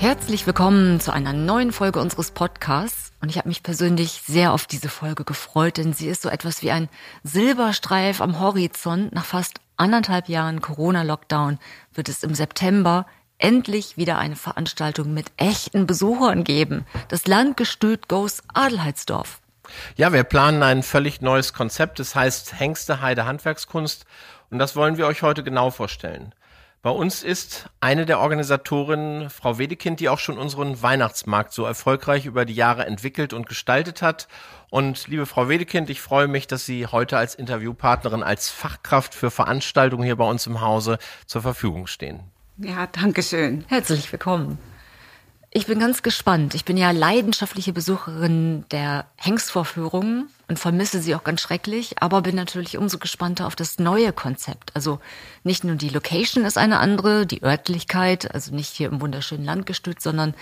Herzlich willkommen zu einer neuen Folge unseres Podcasts. Und ich habe mich persönlich sehr auf diese Folge gefreut, denn sie ist so etwas wie ein Silberstreif am Horizont. Nach fast anderthalb Jahren Corona-Lockdown wird es im September endlich wieder eine Veranstaltung mit echten Besuchern geben. Das Landgestüt Goes Adelheidsdorf. Ja, wir planen ein völlig neues Konzept. Das heißt Hengste Heide Handwerkskunst. Und das wollen wir euch heute genau vorstellen. Bei uns ist eine der Organisatorinnen Frau Wedekind, die auch schon unseren Weihnachtsmarkt so erfolgreich über die Jahre entwickelt und gestaltet hat. Und liebe Frau Wedekind, ich freue mich, dass Sie heute als Interviewpartnerin, als Fachkraft für Veranstaltungen hier bei uns im Hause zur Verfügung stehen. Ja, danke schön. Herzlich willkommen. Ich bin ganz gespannt. Ich bin ja leidenschaftliche Besucherin der Hengstvorführungen und vermisse sie auch ganz schrecklich, aber bin natürlich umso gespannter auf das neue Konzept. Also nicht nur die Location ist eine andere, die Örtlichkeit, also nicht hier im wunderschönen Landgestüt, sondern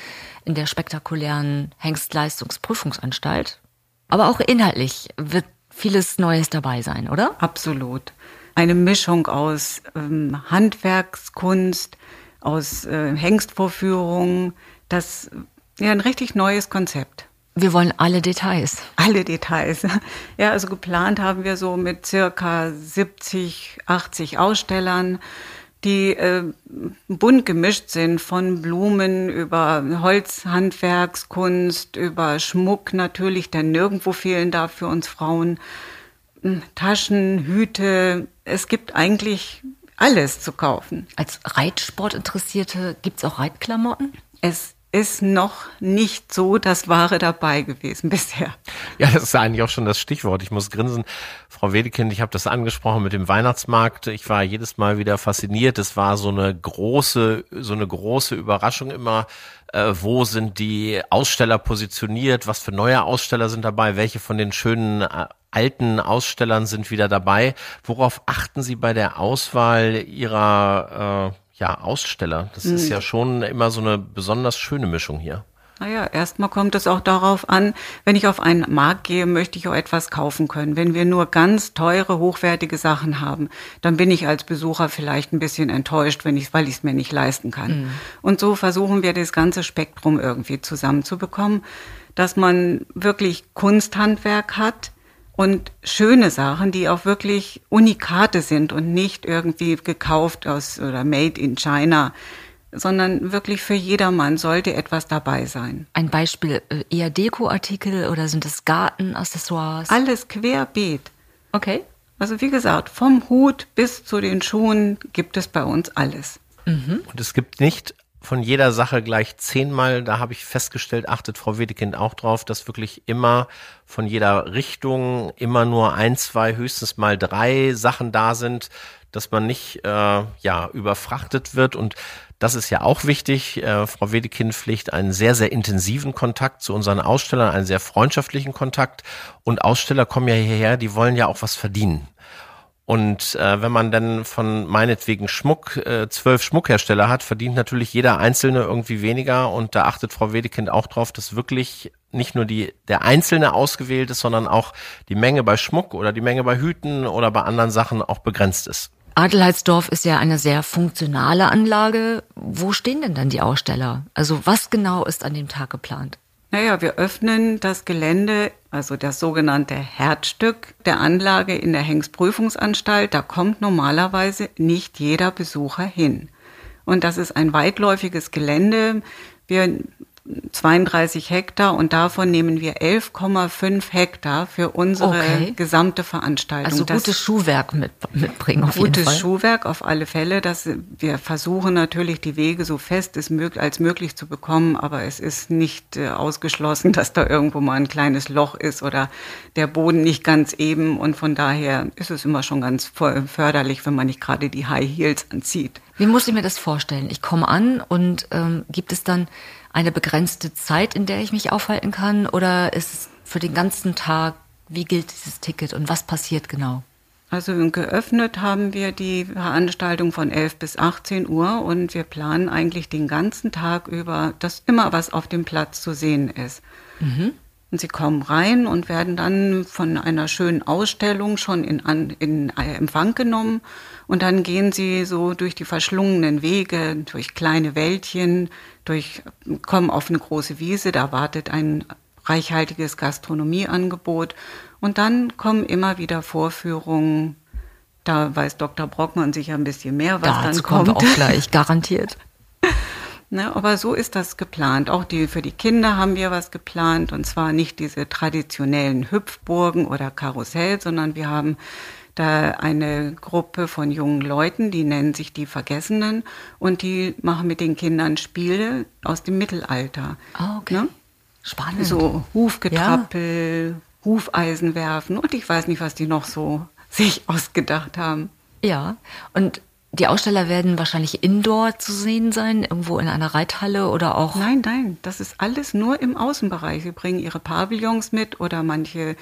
in der spektakulären Hengstleistungsprüfungsanstalt. Aber auch inhaltlich wird vieles Neues dabei sein, oder? Absolut. Eine Mischung aus ähm, Handwerkskunst, aus äh, Hengstvorführungen, das ja ein richtig neues Konzept. Wir wollen alle Details. Alle Details. Ja, also geplant haben wir so mit circa 70, 80 Ausstellern, die äh, bunt gemischt sind, von Blumen über Holzhandwerkskunst, über Schmuck natürlich, der nirgendwo fehlen darf für uns Frauen, hm, Taschen, Hüte. Es gibt eigentlich alles zu kaufen. Als Reitsportinteressierte gibt es auch Reitklamotten? Es ist noch nicht so das Wahre dabei gewesen bisher. Ja, das ist eigentlich auch schon das Stichwort. Ich muss grinsen. Frau Wedekind, ich habe das angesprochen mit dem Weihnachtsmarkt. Ich war jedes Mal wieder fasziniert. Es war so eine große, so eine große Überraschung immer. Äh, wo sind die Aussteller positioniert? Was für neue Aussteller sind dabei? Welche von den schönen äh, alten Ausstellern sind wieder dabei? Worauf achten Sie bei der Auswahl Ihrer äh, ja, Aussteller. Das ist hm. ja schon immer so eine besonders schöne Mischung hier. Naja, erstmal kommt es auch darauf an, wenn ich auf einen Markt gehe, möchte ich auch etwas kaufen können. Wenn wir nur ganz teure, hochwertige Sachen haben, dann bin ich als Besucher vielleicht ein bisschen enttäuscht, wenn ich, weil ich es mir nicht leisten kann. Mhm. Und so versuchen wir das ganze Spektrum irgendwie zusammenzubekommen, dass man wirklich Kunsthandwerk hat, und schöne Sachen, die auch wirklich Unikate sind und nicht irgendwie gekauft aus oder made in China, sondern wirklich für jedermann sollte etwas dabei sein. Ein Beispiel, äh, eher Dekoartikel oder sind es Gartenaccessoires? Alles querbeet. Okay. Also wie gesagt, vom Hut bis zu den Schuhen gibt es bei uns alles. Mhm. Und es gibt nicht von jeder Sache gleich zehnmal. Da habe ich festgestellt, achtet Frau Wedekind auch drauf, dass wirklich immer von jeder Richtung immer nur ein, zwei, höchstens mal drei Sachen da sind, dass man nicht äh, ja überfrachtet wird und das ist ja auch wichtig. Äh, Frau Wedekind pflegt einen sehr, sehr intensiven Kontakt zu unseren Ausstellern, einen sehr freundschaftlichen Kontakt. Und Aussteller kommen ja hierher, die wollen ja auch was verdienen. Und äh, wenn man dann von meinetwegen Schmuck äh, zwölf Schmuckhersteller hat, verdient natürlich jeder Einzelne irgendwie weniger. Und da achtet Frau Wedekind auch drauf, dass wirklich nicht nur die, der Einzelne ausgewählt ist, sondern auch die Menge bei Schmuck oder die Menge bei Hüten oder bei anderen Sachen auch begrenzt ist. Adelheidsdorf ist ja eine sehr funktionale Anlage. Wo stehen denn dann die Aussteller? Also was genau ist an dem Tag geplant? Naja, wir öffnen das Gelände, also das sogenannte Herzstück der Anlage in der Hengstprüfungsanstalt. Da kommt normalerweise nicht jeder Besucher hin. Und das ist ein weitläufiges Gelände. Wir 32 Hektar und davon nehmen wir 11,5 Hektar für unsere okay. gesamte Veranstaltung. Also gutes das Schuhwerk mit, mitbringen auf jeden Fall. Gutes Schuhwerk auf alle Fälle. Dass wir versuchen natürlich die Wege so fest als möglich zu bekommen, aber es ist nicht äh, ausgeschlossen, dass da irgendwo mal ein kleines Loch ist oder der Boden nicht ganz eben und von daher ist es immer schon ganz förderlich, wenn man nicht gerade die High Heels anzieht. Wie muss ich mir das vorstellen? Ich komme an und ähm, gibt es dann eine begrenzte Zeit, in der ich mich aufhalten kann? Oder ist es für den ganzen Tag, wie gilt dieses Ticket und was passiert genau? Also geöffnet haben wir die Veranstaltung von 11 bis 18 Uhr und wir planen eigentlich den ganzen Tag über, dass immer was auf dem Platz zu sehen ist. Mhm. Und sie kommen rein und werden dann von einer schönen Ausstellung schon in, in Empfang genommen. Und dann gehen sie so durch die verschlungenen Wege, durch kleine Wäldchen, durch, kommen auf eine große Wiese, da wartet ein reichhaltiges Gastronomieangebot. Und dann kommen immer wieder Vorführungen. Da weiß Dr. Brockmann sicher ein bisschen mehr, was Dazu dann kommt. kommen wir auch gleich, garantiert. Ne, aber so ist das geplant. Auch die, für die Kinder haben wir was geplant. Und zwar nicht diese traditionellen Hüpfburgen oder Karussell, sondern wir haben da eine Gruppe von jungen Leuten, die nennen sich die Vergessenen. Und die machen mit den Kindern Spiele aus dem Mittelalter. Ah, okay. Ne? Spannend. So Hufgetrappel, ja. Hufeisen werfen und ich weiß nicht, was die noch so sich ausgedacht haben. Ja, und die Aussteller werden wahrscheinlich indoor zu sehen sein, irgendwo in einer Reithalle oder auch. Nein, nein, das ist alles nur im Außenbereich. Sie bringen ihre Pavillons mit oder manche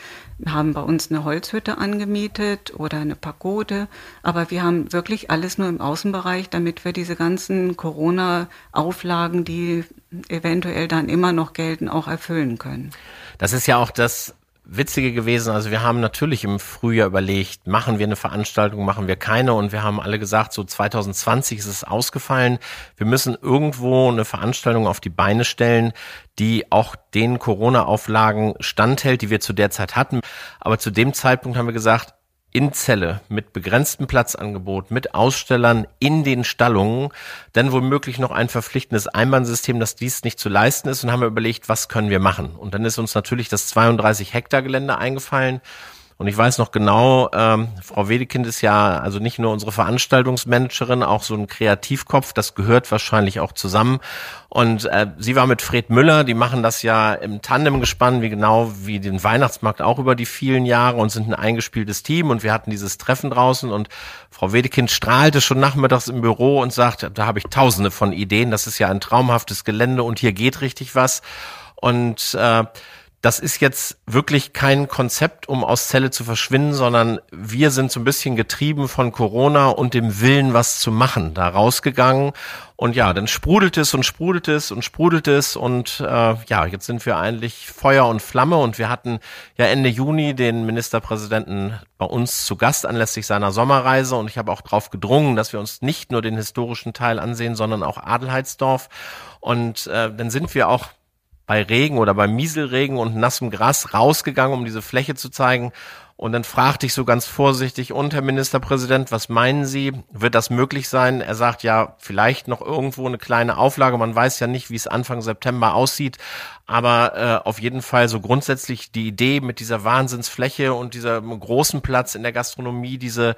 haben bei uns eine Holzhütte angemietet oder eine Pagode. Aber wir haben wirklich alles nur im Außenbereich, damit wir diese ganzen Corona-Auflagen, die eventuell dann immer noch gelten, auch erfüllen können. Das ist ja auch das, Witzige gewesen. Also wir haben natürlich im Frühjahr überlegt, machen wir eine Veranstaltung, machen wir keine. Und wir haben alle gesagt, so 2020 ist es ausgefallen. Wir müssen irgendwo eine Veranstaltung auf die Beine stellen, die auch den Corona-Auflagen standhält, die wir zu der Zeit hatten. Aber zu dem Zeitpunkt haben wir gesagt, in Zelle mit begrenztem Platzangebot, mit Ausstellern in den Stallungen, dann womöglich noch ein verpflichtendes Einbahnsystem, dass dies nicht zu leisten ist und haben wir überlegt, was können wir machen? Und dann ist uns natürlich das 32 Hektar Gelände eingefallen und ich weiß noch genau, ähm, Frau Wedekind ist ja also nicht nur unsere Veranstaltungsmanagerin, auch so ein Kreativkopf, das gehört wahrscheinlich auch zusammen. Und äh, sie war mit Fred Müller, die machen das ja im Tandem gespannt, wie genau wie den Weihnachtsmarkt auch über die vielen Jahre und sind ein eingespieltes Team und wir hatten dieses Treffen draußen und Frau Wedekind strahlte schon nachmittags im Büro und sagt, da habe ich tausende von Ideen, das ist ja ein traumhaftes Gelände und hier geht richtig was. Und äh, das ist jetzt wirklich kein Konzept, um aus Zelle zu verschwinden, sondern wir sind so ein bisschen getrieben von Corona und dem Willen, was zu machen, da rausgegangen. Und ja, dann sprudelt es und sprudelt es und sprudelt es und äh, ja, jetzt sind wir eigentlich Feuer und Flamme und wir hatten ja Ende Juni den Ministerpräsidenten bei uns zu Gast anlässlich seiner Sommerreise und ich habe auch darauf gedrungen, dass wir uns nicht nur den historischen Teil ansehen, sondern auch Adelheidsdorf. Und äh, dann sind wir auch bei Regen oder bei Mieselregen und nassem Gras rausgegangen, um diese Fläche zu zeigen. Und dann fragte ich so ganz vorsichtig, und Herr Ministerpräsident, was meinen Sie? Wird das möglich sein? Er sagt ja, vielleicht noch irgendwo eine kleine Auflage. Man weiß ja nicht, wie es Anfang September aussieht. Aber äh, auf jeden Fall so grundsätzlich die Idee mit dieser Wahnsinnsfläche und dieser großen Platz in der Gastronomie, diese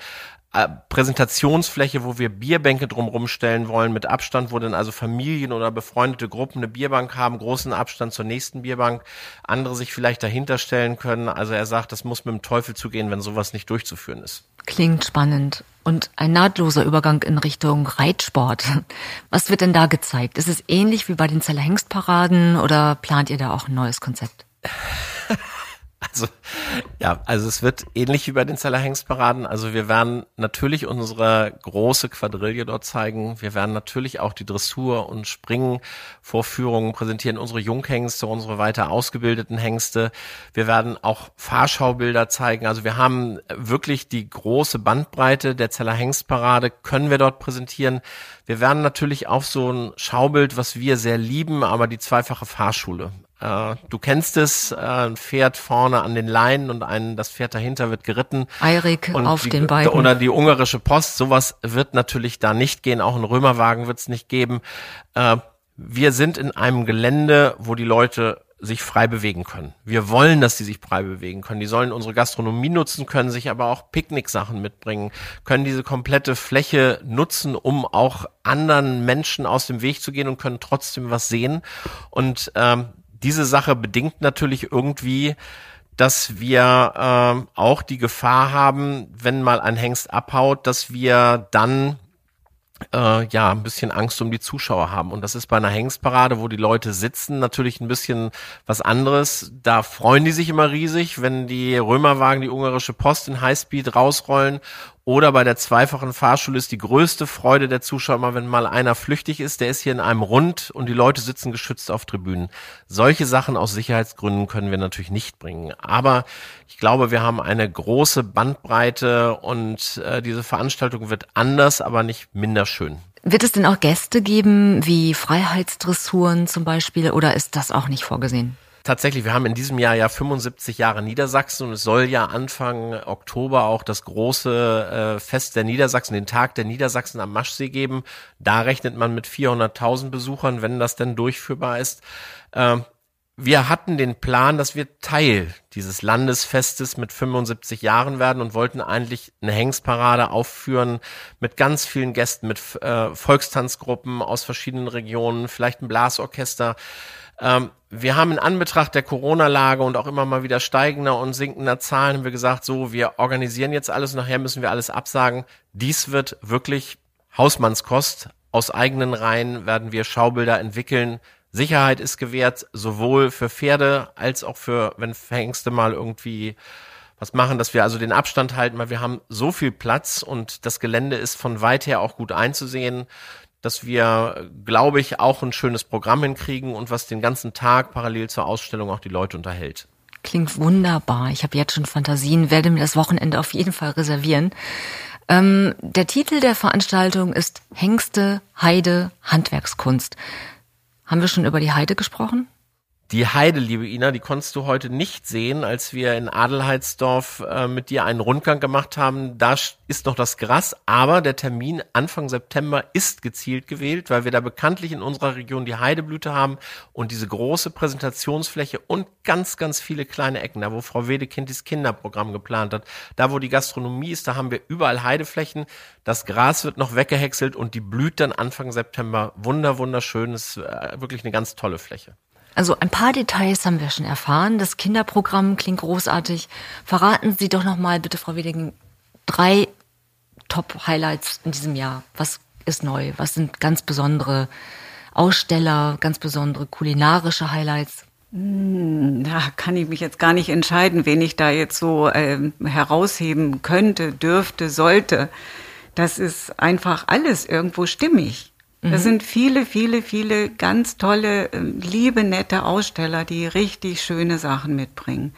Präsentationsfläche, wo wir Bierbänke drumherum stellen wollen, mit Abstand, wo dann also Familien oder befreundete Gruppen eine Bierbank haben, großen Abstand zur nächsten Bierbank, andere sich vielleicht dahinter stellen können. Also er sagt, das muss mit dem Teufel zugehen, wenn sowas nicht durchzuführen ist. Klingt spannend. Und ein nahtloser Übergang in Richtung Reitsport. Was wird denn da gezeigt? Ist es ähnlich wie bei den Zeller Hengstparaden oder plant ihr da auch ein neues Konzept? Also, ja, also es wird ähnlich wie bei den Zeller Hengstparaden. Also wir werden natürlich unsere große Quadrille dort zeigen. Wir werden natürlich auch die Dressur- und Springvorführungen präsentieren, unsere Junghengste, unsere weiter ausgebildeten Hengste. Wir werden auch Fahrschaubilder zeigen. Also wir haben wirklich die große Bandbreite der Zeller Hengstparade können wir dort präsentieren. Wir werden natürlich auch so ein Schaubild, was wir sehr lieben, aber die zweifache Fahrschule. Äh, du kennst es, äh, ein Pferd vorne an den Leinen und ein, das Pferd dahinter wird geritten. Eirik auf die, den beiden. Oder die ungarische Post, sowas wird natürlich da nicht gehen, auch ein Römerwagen wird es nicht geben. Äh, wir sind in einem Gelände, wo die Leute sich frei bewegen können. Wir wollen, dass sie sich frei bewegen können. Die sollen unsere Gastronomie nutzen, können sich aber auch Picknicksachen mitbringen, können diese komplette Fläche nutzen, um auch anderen Menschen aus dem Weg zu gehen und können trotzdem was sehen. Und ähm, diese Sache bedingt natürlich irgendwie, dass wir äh, auch die Gefahr haben, wenn mal ein Hengst abhaut, dass wir dann äh, ja, ein bisschen Angst um die Zuschauer haben. Und das ist bei einer Hengstparade, wo die Leute sitzen, natürlich ein bisschen was anderes. Da freuen die sich immer riesig, wenn die Römerwagen die ungarische Post in Highspeed rausrollen oder bei der zweifachen Fahrschule ist die größte Freude der Zuschauer immer, wenn mal einer flüchtig ist, der ist hier in einem Rund und die Leute sitzen geschützt auf Tribünen. Solche Sachen aus Sicherheitsgründen können wir natürlich nicht bringen. Aber ich glaube, wir haben eine große Bandbreite und äh, diese Veranstaltung wird anders, aber nicht minder schön. Wird es denn auch Gäste geben, wie Freiheitsdressuren zum Beispiel, oder ist das auch nicht vorgesehen? Tatsächlich, wir haben in diesem Jahr ja 75 Jahre Niedersachsen und es soll ja Anfang Oktober auch das große äh, Fest der Niedersachsen, den Tag der Niedersachsen am Maschsee geben. Da rechnet man mit 400.000 Besuchern, wenn das denn durchführbar ist. Äh, wir hatten den Plan, dass wir Teil dieses Landesfestes mit 75 Jahren werden und wollten eigentlich eine Hengstparade aufführen mit ganz vielen Gästen, mit äh, Volkstanzgruppen aus verschiedenen Regionen, vielleicht ein Blasorchester. Ähm, wir haben in Anbetracht der Corona-Lage und auch immer mal wieder steigender und sinkender Zahlen haben wir gesagt, so, wir organisieren jetzt alles, nachher müssen wir alles absagen. Dies wird wirklich Hausmannskost. Aus eigenen Reihen werden wir Schaubilder entwickeln. Sicherheit ist gewährt, sowohl für Pferde als auch für, wenn Hengste mal irgendwie was machen, dass wir also den Abstand halten, weil wir haben so viel Platz und das Gelände ist von weit her auch gut einzusehen dass wir, glaube ich, auch ein schönes Programm hinkriegen und was den ganzen Tag parallel zur Ausstellung auch die Leute unterhält. Klingt wunderbar. Ich habe jetzt schon Fantasien, werde mir das Wochenende auf jeden Fall reservieren. Ähm, der Titel der Veranstaltung ist Hengste, Heide, Handwerkskunst. Haben wir schon über die Heide gesprochen? Die Heide, liebe Ina, die konntest du heute nicht sehen, als wir in Adelheidsdorf äh, mit dir einen Rundgang gemacht haben. Da ist noch das Gras, aber der Termin Anfang September ist gezielt gewählt, weil wir da bekanntlich in unserer Region die Heideblüte haben und diese große Präsentationsfläche und ganz, ganz viele kleine Ecken, da wo Frau Wedekind das Kinderprogramm geplant hat, da wo die Gastronomie ist, da haben wir überall Heideflächen. Das Gras wird noch weggehäckselt und die blüht dann Anfang September. Wunder, wunderschön, ist äh, wirklich eine ganz tolle Fläche. Also ein paar Details haben wir schon erfahren. Das Kinderprogramm klingt großartig. Verraten Sie doch noch mal bitte, Frau Wedingen, drei Top-Highlights in diesem Jahr. Was ist neu? Was sind ganz besondere Aussteller, ganz besondere kulinarische Highlights? Hm, da kann ich mich jetzt gar nicht entscheiden, wen ich da jetzt so äh, herausheben könnte, dürfte, sollte. Das ist einfach alles irgendwo stimmig. Mhm. Das sind viele, viele, viele ganz tolle, ähm, liebe, nette Aussteller, die richtig schöne Sachen mitbringen.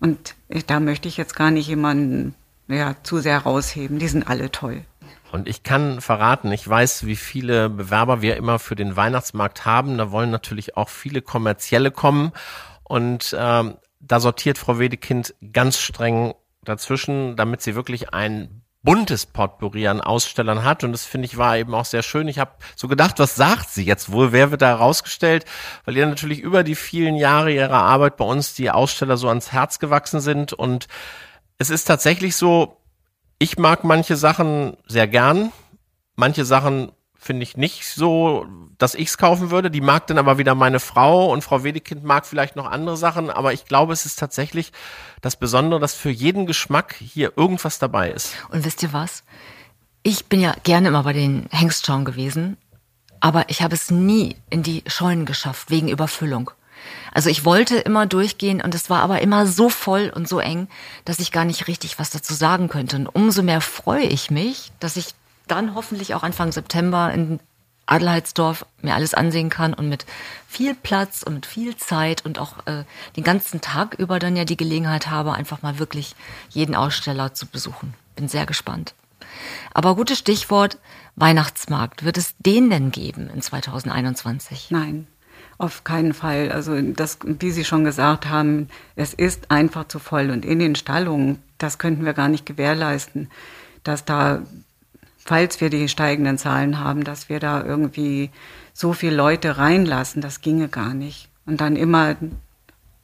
Und da möchte ich jetzt gar nicht jemanden ja, zu sehr rausheben. Die sind alle toll. Und ich kann verraten, ich weiß, wie viele Bewerber wir immer für den Weihnachtsmarkt haben. Da wollen natürlich auch viele kommerzielle kommen. Und ähm, da sortiert Frau Wedekind ganz streng dazwischen, damit sie wirklich ein buntes Potpourri an Ausstellern hat und das finde ich war eben auch sehr schön. Ich habe so gedacht, was sagt sie jetzt wohl? Wer wird da herausgestellt? Weil ihr natürlich über die vielen Jahre ihrer Arbeit bei uns die Aussteller so ans Herz gewachsen sind und es ist tatsächlich so, ich mag manche Sachen sehr gern, manche Sachen finde ich nicht so, dass ich es kaufen würde. Die mag dann aber wieder meine Frau und Frau Wedekind mag vielleicht noch andere Sachen, aber ich glaube, es ist tatsächlich das Besondere, dass für jeden Geschmack hier irgendwas dabei ist. Und wisst ihr was? Ich bin ja gerne immer bei den Hengstschauen gewesen, aber ich habe es nie in die Scheunen geschafft, wegen Überfüllung. Also ich wollte immer durchgehen und es war aber immer so voll und so eng, dass ich gar nicht richtig was dazu sagen könnte. Und umso mehr freue ich mich, dass ich dann hoffentlich auch Anfang September in Adelheidsdorf mir alles ansehen kann und mit viel Platz und mit viel Zeit und auch äh, den ganzen Tag über dann ja die Gelegenheit habe, einfach mal wirklich jeden Aussteller zu besuchen. Bin sehr gespannt. Aber gutes Stichwort Weihnachtsmarkt. Wird es den denn geben in 2021? Nein, auf keinen Fall. Also das, wie Sie schon gesagt haben, es ist einfach zu voll und in den Stallungen, das könnten wir gar nicht gewährleisten, dass da falls wir die steigenden Zahlen haben, dass wir da irgendwie so viele Leute reinlassen, das ginge gar nicht. Und dann immer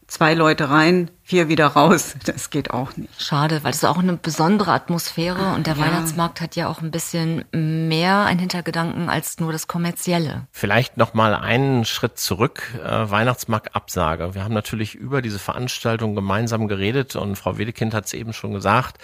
zwei Leute rein, vier wieder raus. Das geht auch nicht. Schade, weil es ist auch eine besondere Atmosphäre und der ja. Weihnachtsmarkt hat ja auch ein bisschen mehr einen Hintergedanken als nur das kommerzielle. Vielleicht noch mal einen Schritt zurück. Äh, Weihnachtsmarktabsage. Wir haben natürlich über diese Veranstaltung gemeinsam geredet und Frau Wedekind hat es eben schon gesagt.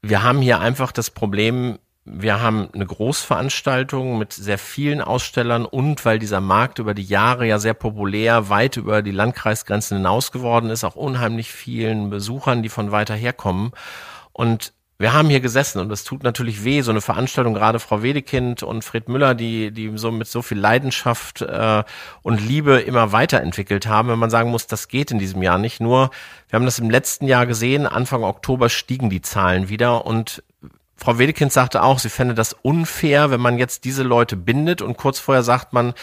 Wir haben hier einfach das Problem, wir haben eine Großveranstaltung mit sehr vielen Ausstellern und weil dieser Markt über die Jahre ja sehr populär, weit über die Landkreisgrenzen hinaus geworden ist, auch unheimlich vielen Besuchern, die von weiter herkommen. Und wir haben hier gesessen und es tut natürlich weh, so eine Veranstaltung, gerade Frau Wedekind und Fred Müller, die, die so mit so viel Leidenschaft äh, und Liebe immer weiterentwickelt haben, wenn man sagen muss, das geht in diesem Jahr nicht. Nur, wir haben das im letzten Jahr gesehen, Anfang Oktober stiegen die Zahlen wieder und Frau Wedekind sagte auch, sie fände das unfair, wenn man jetzt diese Leute bindet und kurz vorher sagt man,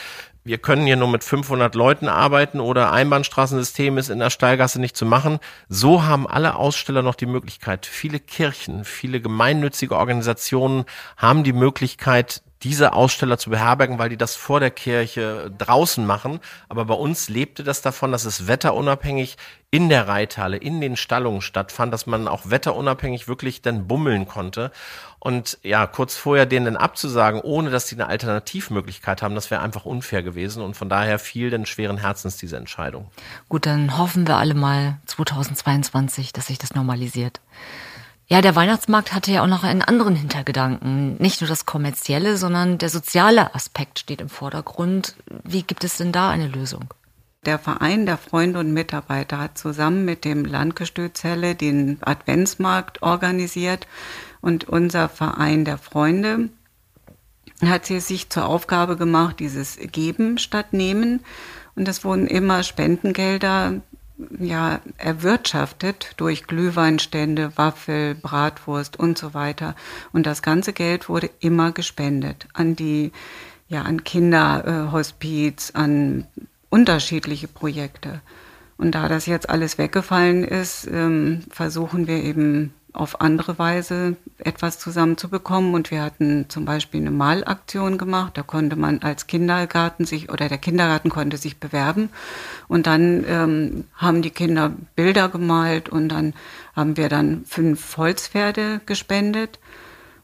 wir können hier nur mit 500 Leuten arbeiten oder Einbahnstraßensystem ist in der Steilgasse nicht zu machen. So haben alle Aussteller noch die Möglichkeit. Viele Kirchen, viele gemeinnützige Organisationen haben die Möglichkeit, diese Aussteller zu beherbergen, weil die das vor der Kirche draußen machen. Aber bei uns lebte das davon, dass es wetterunabhängig in der Reithalle, in den Stallungen stattfand, dass man auch wetterunabhängig wirklich dann bummeln konnte. Und ja, kurz vorher denen dann abzusagen, ohne dass sie eine Alternativmöglichkeit haben, das wäre einfach unfair gewesen. Und von daher fiel denn schweren Herzens diese Entscheidung. Gut, dann hoffen wir alle mal 2022, dass sich das normalisiert. Ja, der Weihnachtsmarkt hatte ja auch noch einen anderen Hintergedanken. Nicht nur das kommerzielle, sondern der soziale Aspekt steht im Vordergrund. Wie gibt es denn da eine Lösung? Der Verein der Freunde und Mitarbeiter hat zusammen mit dem Landgestützelle den Adventsmarkt organisiert und unser Verein der Freunde hat sich zur Aufgabe gemacht, dieses Geben statt Nehmen. Und es wurden immer Spendengelder ja, erwirtschaftet durch Glühweinstände, Waffel, Bratwurst und so weiter. Und das ganze Geld wurde immer gespendet an die, ja, an Kinderhospiz, an unterschiedliche Projekte. Und da das jetzt alles weggefallen ist, ähm, versuchen wir eben auf andere Weise etwas zusammenzubekommen. Und wir hatten zum Beispiel eine Malaktion gemacht. Da konnte man als Kindergarten sich oder der Kindergarten konnte sich bewerben. Und dann ähm, haben die Kinder Bilder gemalt und dann haben wir dann fünf Holzpferde gespendet.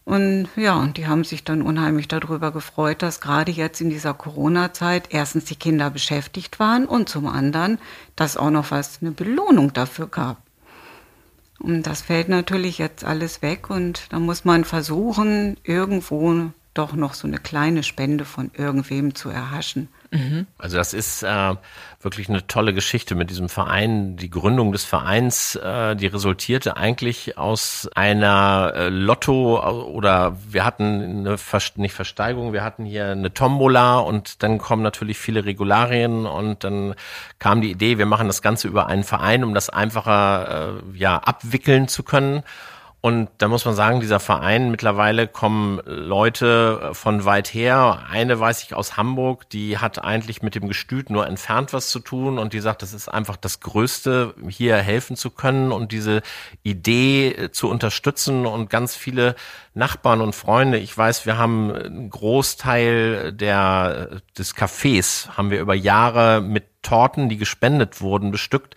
Und ja, und die haben sich dann unheimlich darüber gefreut, dass gerade jetzt in dieser Corona-Zeit erstens die Kinder beschäftigt waren und zum anderen, dass auch noch was eine Belohnung dafür gab. Und das fällt natürlich jetzt alles weg und da muss man versuchen, irgendwo doch noch so eine kleine Spende von irgendwem zu erhaschen. Mhm. Also das ist äh, wirklich eine tolle Geschichte mit diesem Verein. Die Gründung des Vereins, äh, die resultierte eigentlich aus einer äh, Lotto oder wir hatten eine Ver nicht Versteigerung, wir hatten hier eine Tombola und dann kommen natürlich viele Regularien und dann kam die Idee, wir machen das Ganze über einen Verein, um das einfacher äh, ja abwickeln zu können. Und da muss man sagen, dieser Verein, mittlerweile kommen Leute von weit her. Eine weiß ich aus Hamburg, die hat eigentlich mit dem Gestüt nur entfernt was zu tun und die sagt, das ist einfach das Größte, hier helfen zu können und diese Idee zu unterstützen und ganz viele Nachbarn und Freunde. Ich weiß, wir haben einen Großteil der, des Cafés haben wir über Jahre mit Torten, die gespendet wurden, bestückt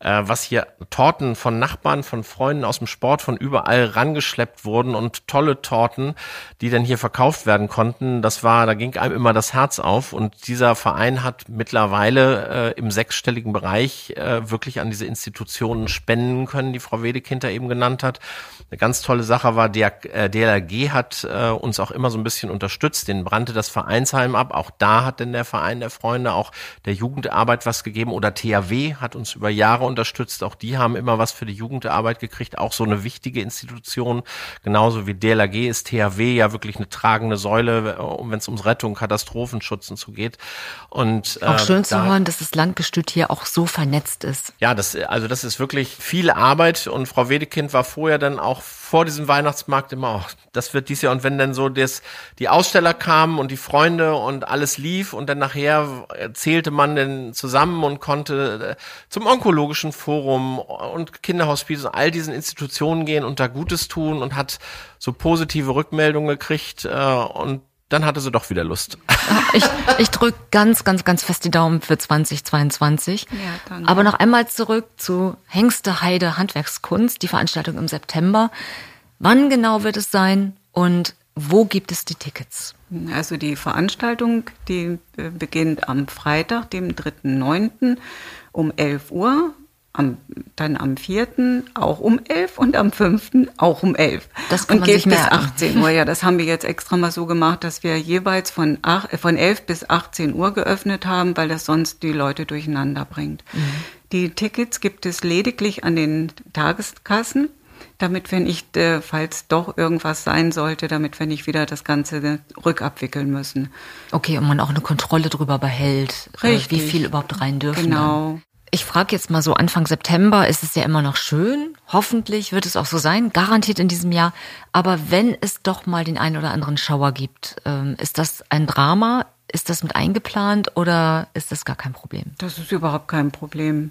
äh, was hier Torten von Nachbarn, von Freunden aus dem Sport, von überall rangeschleppt wurden und tolle Torten, die dann hier verkauft werden konnten. Das war, da ging einem immer das Herz auf und dieser Verein hat mittlerweile äh, im sechsstelligen Bereich äh, wirklich an diese Institutionen spenden können, die Frau Wedekinder eben genannt hat. Eine ganz tolle Sache war, der äh, DLRG hat äh, uns auch immer so ein bisschen unterstützt. Den brannte das Vereinsheim ab. Auch da hat denn der Verein der Freunde, auch der Jugendarbeit was gegeben. Oder THW hat uns über Jahre unterstützt. Auch die haben immer was für die Jugendarbeit gekriegt. Auch so eine wichtige Institution. Genauso wie DLRG ist THW ja wirklich eine tragende Säule, äh, wenn es ums Rettung, Katastrophenschutz und so geht. Und, äh, auch schön zu hören, dass das Landgestüt hier auch so vernetzt ist. Ja, das, also das ist wirklich viel Arbeit und Frau Wedekind war vorher dann auch vor diesem Weihnachtsmarkt immer, auch, das wird dies Jahr und wenn dann so das, die Aussteller kamen und die Freunde und alles lief und dann nachher zählte man dann zusammen und konnte äh, zum onkologischen Forum und Kinderhospiz und all diesen Institutionen gehen und da Gutes tun und hat so positive Rückmeldungen gekriegt äh, und dann hatte sie doch wieder Lust. Ich, ich drücke ganz, ganz, ganz fest die Daumen für 2022. Ja, danke. Aber noch einmal zurück zu Hengste Heide Handwerkskunst, die Veranstaltung im September. Wann genau wird es sein und wo gibt es die Tickets? Also die Veranstaltung, die äh, beginnt am Freitag, dem 3.9. um 11 Uhr am, dann am 4. auch um 11 und am 5. auch um 11. Das kann und man geht sich bis merken. 18 Uhr. Ja, das haben wir jetzt extra mal so gemacht, dass wir jeweils von, ach, äh, von 11 bis 18 Uhr geöffnet haben, weil das sonst die Leute durcheinander bringt. Mhm. Die Tickets gibt es lediglich an den Tageskassen damit wir nicht, äh, falls doch irgendwas sein sollte, damit wir nicht wieder das Ganze rückabwickeln müssen. Okay, und man auch eine Kontrolle drüber behält, äh, wie Richtig. viel überhaupt rein dürfen. Genau. Ich frage jetzt mal so, Anfang September ist es ja immer noch schön. Hoffentlich wird es auch so sein, garantiert in diesem Jahr. Aber wenn es doch mal den einen oder anderen Schauer gibt, ähm, ist das ein Drama? Ist das mit eingeplant oder ist das gar kein Problem? Das ist überhaupt kein Problem.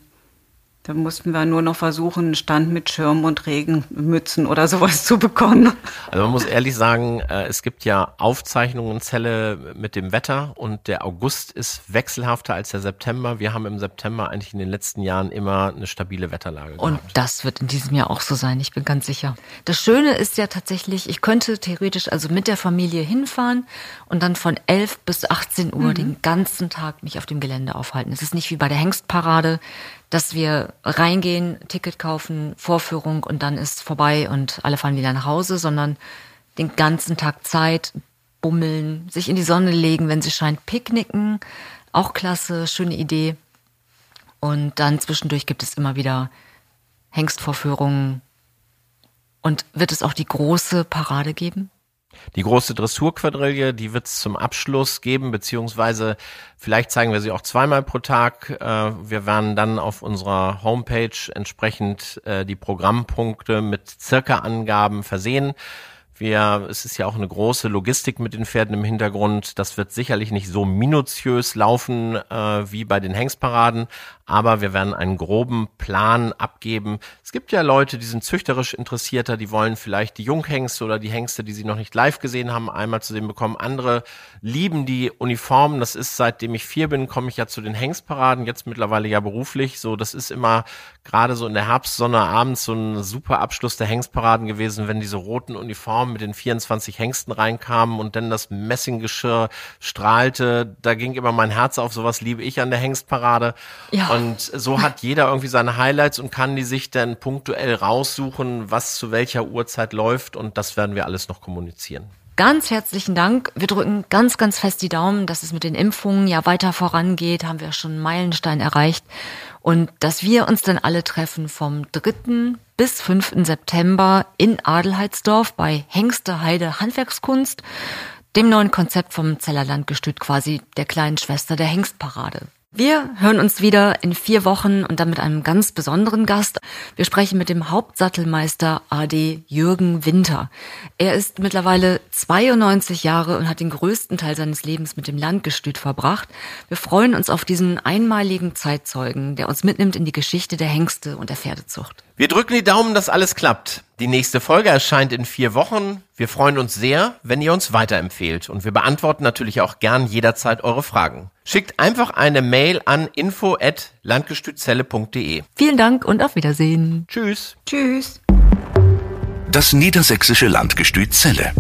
Da mussten wir nur noch versuchen, einen Stand mit Schirm und Regenmützen oder sowas zu bekommen. Also man muss ehrlich sagen, äh, es gibt ja Aufzeichnungen Zelle mit dem Wetter und der August ist wechselhafter als der September. Wir haben im September eigentlich in den letzten Jahren immer eine stabile Wetterlage Und gehabt. das wird in diesem Jahr auch so sein, ich bin ganz sicher. Das Schöne ist ja tatsächlich, ich könnte theoretisch also mit der Familie hinfahren und dann von 11 bis 18 Uhr den ganzen Tag mich auf dem Gelände aufhalten. Es ist nicht wie bei der Hengstparade, dass wir reingehen, Ticket kaufen, Vorführung und dann ist vorbei und alle fahren wieder nach Hause, sondern den ganzen Tag Zeit, bummeln, sich in die Sonne legen, wenn sie scheint, picknicken. Auch klasse, schöne Idee. Und dann zwischendurch gibt es immer wieder Hengstvorführungen. Und wird es auch die große Parade geben? Die große Dressurquadrille, die wird es zum Abschluss geben, beziehungsweise vielleicht zeigen wir sie auch zweimal pro Tag. Äh, Wir werden dann auf unserer Homepage entsprechend äh, die Programmpunkte mit circa Angaben versehen. Wir, es ist ja auch eine große Logistik mit den Pferden im Hintergrund. Das wird sicherlich nicht so minutiös laufen äh, wie bei den Hengstparaden, aber wir werden einen groben Plan abgeben. Es gibt ja Leute, die sind züchterisch interessierter, die wollen vielleicht die Junghengste oder die Hengste, die sie noch nicht live gesehen haben, einmal zu sehen bekommen. Andere lieben die Uniformen. Das ist seitdem ich vier bin, komme ich ja zu den Hengstparaden, jetzt mittlerweile ja beruflich. So, das ist immer gerade so in der Herbstsonne abends so ein super Abschluss der Hengstparaden gewesen, wenn diese roten Uniformen mit den 24 Hengsten reinkamen und dann das Messinggeschirr strahlte. Da ging immer mein Herz auf. Sowas liebe ich an der Hengstparade. Ja. Und so hat jeder irgendwie seine Highlights und kann die sich dann punktuell raussuchen, was zu welcher Uhrzeit läuft. Und das werden wir alles noch kommunizieren. Ganz herzlichen Dank. Wir drücken ganz, ganz fest die Daumen, dass es mit den Impfungen ja weiter vorangeht. Haben wir schon einen Meilenstein erreicht. Und dass wir uns dann alle treffen vom 3. bis 5. September in Adelheidsdorf bei Hengste Heide Handwerkskunst, dem neuen Konzept vom Zeller Landgestüt, quasi der kleinen Schwester der Hengstparade. Wir hören uns wieder in vier Wochen und dann mit einem ganz besonderen Gast. Wir sprechen mit dem Hauptsattelmeister AD Jürgen Winter. Er ist mittlerweile 92 Jahre und hat den größten Teil seines Lebens mit dem Landgestüt verbracht. Wir freuen uns auf diesen einmaligen Zeitzeugen, der uns mitnimmt in die Geschichte der Hengste und der Pferdezucht. Wir drücken die Daumen, dass alles klappt. Die nächste Folge erscheint in vier Wochen. Wir freuen uns sehr, wenn ihr uns weiterempfehlt. Und wir beantworten natürlich auch gern jederzeit eure Fragen. Schickt einfach eine Mail an info@landgestützelle.de. Vielen Dank und auf Wiedersehen. Tschüss. Tschüss. Das niedersächsische Landgestüt Zelle.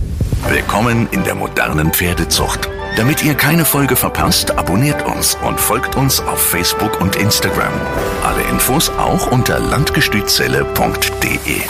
Willkommen in der modernen Pferdezucht. Damit ihr keine Folge verpasst, abonniert uns und folgt uns auf Facebook und Instagram. Alle Infos auch unter landgestützelle.de.